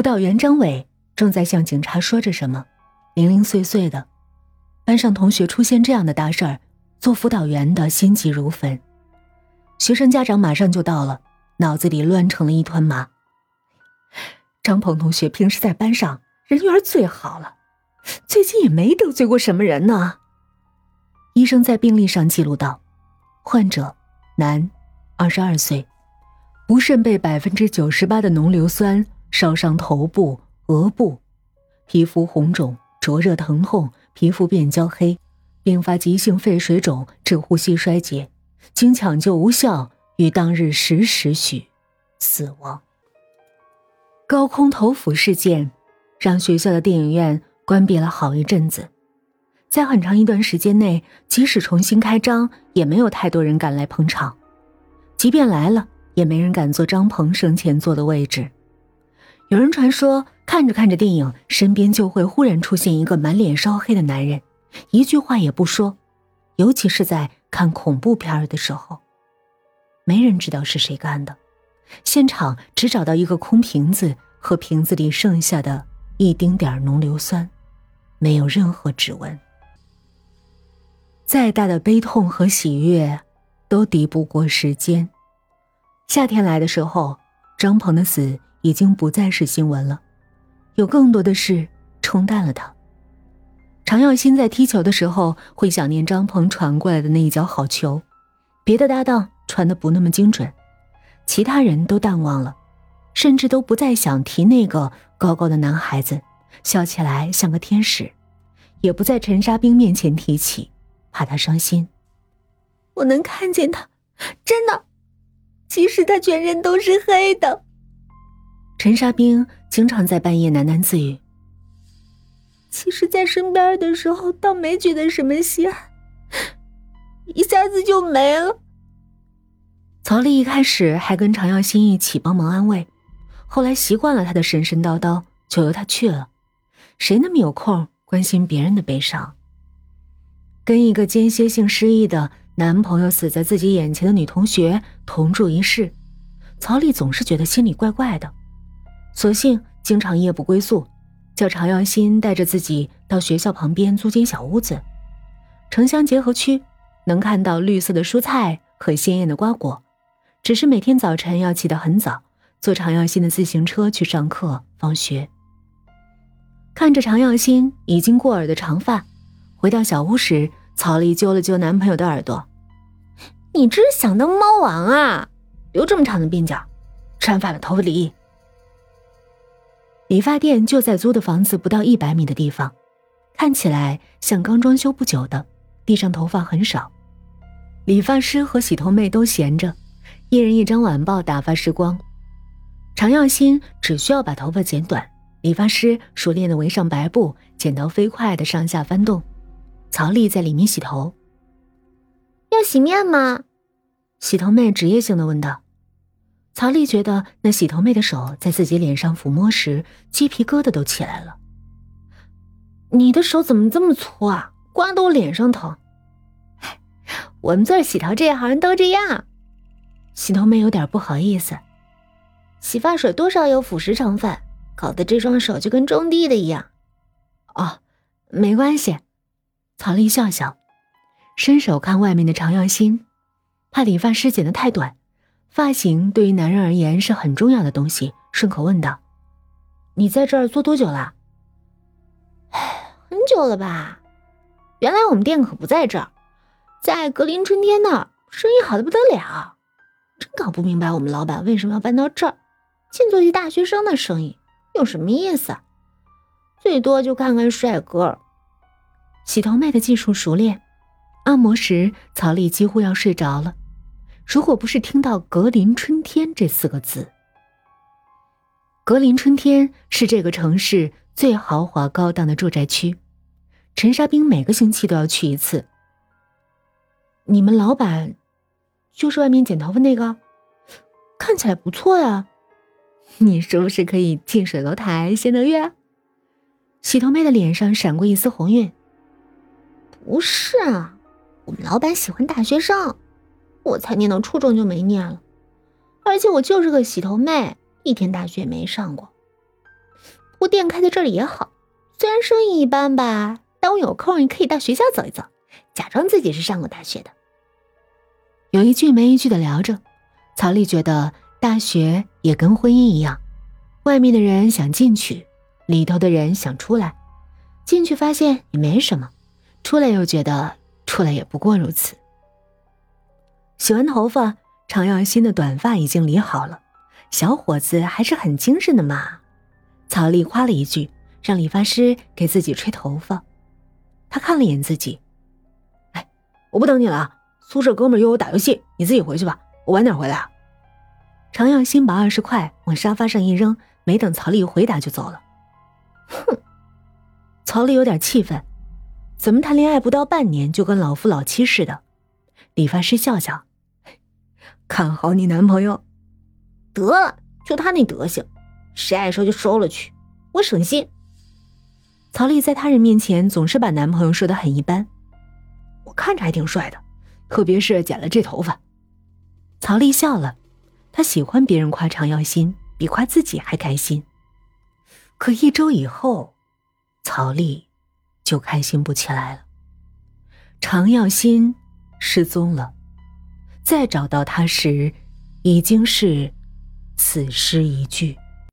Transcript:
辅导员张伟正在向警察说着什么，零零碎碎的。班上同学出现这样的大事儿，做辅导员的心急如焚。学生家长马上就到了，脑子里乱成了一团麻。张鹏同学平时在班上人缘最好了，最近也没得罪过什么人呢。医生在病历上记录道：患者，男，二十二岁，不慎被百分之九十八的浓硫酸烧伤头部、额部，皮肤红肿、灼热、疼痛，皮肤变焦黑，并发急性肺水肿致呼吸衰竭。经抢救无效，于当日十时许死亡。高空投斧事件让学校的电影院关闭了好一阵子，在很长一段时间内，即使重新开张，也没有太多人敢来捧场。即便来了，也没人敢坐张鹏生前坐的位置。有人传说，看着看着电影，身边就会忽然出现一个满脸烧黑的男人，一句话也不说，尤其是在。看恐怖片儿的时候，没人知道是谁干的。现场只找到一个空瓶子和瓶子里剩下的一丁点儿浓硫酸，没有任何指纹。再大的悲痛和喜悦，都敌不过时间。夏天来的时候，张鹏的死已经不再是新闻了，有更多的事冲淡了它。常耀新在踢球的时候会想念张鹏传过来的那一脚好球，别的搭档传的不那么精准，其他人都淡忘了，甚至都不再想提那个高高的男孩子，笑起来像个天使，也不在陈沙冰面前提起，怕他伤心。我能看见他，真的，即使他全身都是黑的。陈沙冰经常在半夜喃喃自语。其实，在身边的时候，倒没觉得什么稀罕，一下子就没了。曹丽一开始还跟常耀新一起帮忙安慰，后来习惯了他的神神叨叨，就由他去了。谁那么有空关心别人的悲伤？跟一个间歇性失忆的男朋友死在自己眼前的女同学同住一室，曹丽总是觉得心里怪怪的，索性经常夜不归宿。叫常耀新带着自己到学校旁边租间小屋子，城乡结合区，能看到绿色的蔬菜和鲜艳的瓜果。只是每天早晨要起得很早，坐常耀新的自行车去上课、放学。看着常耀新已经过耳的长发，回到小屋时，曹丽揪了揪男朋友的耳朵：“你这是想当猫王啊？留这么长的鬓角，吃完饭把头发理。”理发店就在租的房子不到一百米的地方，看起来像刚装修不久的。地上头发很少，理发师和洗头妹都闲着，一人一张晚报打发时光。常耀新只需要把头发剪短，理发师熟练的围上白布，剪刀飞快的上下翻动。曹丽在里面洗头，要洗面吗？洗头妹职业性的问道。曹丽觉得那洗头妹的手在自己脸上抚摸时，鸡皮疙瘩都起来了。你的手怎么这么粗啊？刮得我脸上疼。我们做洗头这一行都这样。洗头妹有点不好意思。洗发水多少有腐蚀成分，搞得这双手就跟种地的一样。哦，没关系。曹丽笑笑，伸手看外面的常耀新，怕理发师剪得太短。发型对于男人而言是很重要的东西，顺口问道：“你在这儿做多久了？”“哎，很久了吧？原来我们店可不在这儿，在格林春天那儿，生意好的不得了。真搞不明白我们老板为什么要搬到这儿，净做些大学生的生意，有什么意思？最多就看看帅哥。”洗头妹的技术熟练，按摩时曹丽几乎要睡着了。如果不是听到“格林春天”这四个字，格林春天是这个城市最豪华高档的住宅区，陈沙冰每个星期都要去一次。你们老板就是外面剪头发那个，看起来不错呀，你是不是可以近水楼台先得月？洗头妹的脸上闪过一丝红晕。不是啊，我们老板喜欢大学生。我才念到初中就没念了，而且我就是个洗头妹，一天大学也没上过。不过店开在这里也好，虽然生意一般吧，但我有空也可以到学校走一走，假装自己是上过大学的。有一句没一句的聊着，曹丽觉得大学也跟婚姻一样，外面的人想进去，里头的人想出来，进去发现也没什么，出来又觉得出来也不过如此。洗完头发，常耀新的短发已经理好了，小伙子还是很精神的嘛。曹丽夸了一句，让理发师给自己吹头发。他看了眼自己，哎，我不等你了。宿舍哥们约我打游戏，你自己回去吧，我晚点回来。常耀新把二十块往沙发上一扔，没等曹丽回答就走了。哼，曹丽有点气愤，怎么谈恋爱不到半年就跟老夫老妻似的？理发师笑笑，看好你男朋友。得了，就他那德行，谁爱收就收了去，我省心。曹丽在他人面前总是把男朋友说的很一般，我看着还挺帅的。特别是剪了这头发，曹丽笑了。她喜欢别人夸常耀新，比夸自己还开心。可一周以后，曹丽就开心不起来了。常耀新失踪了，再找到他时，已经是死尸一具。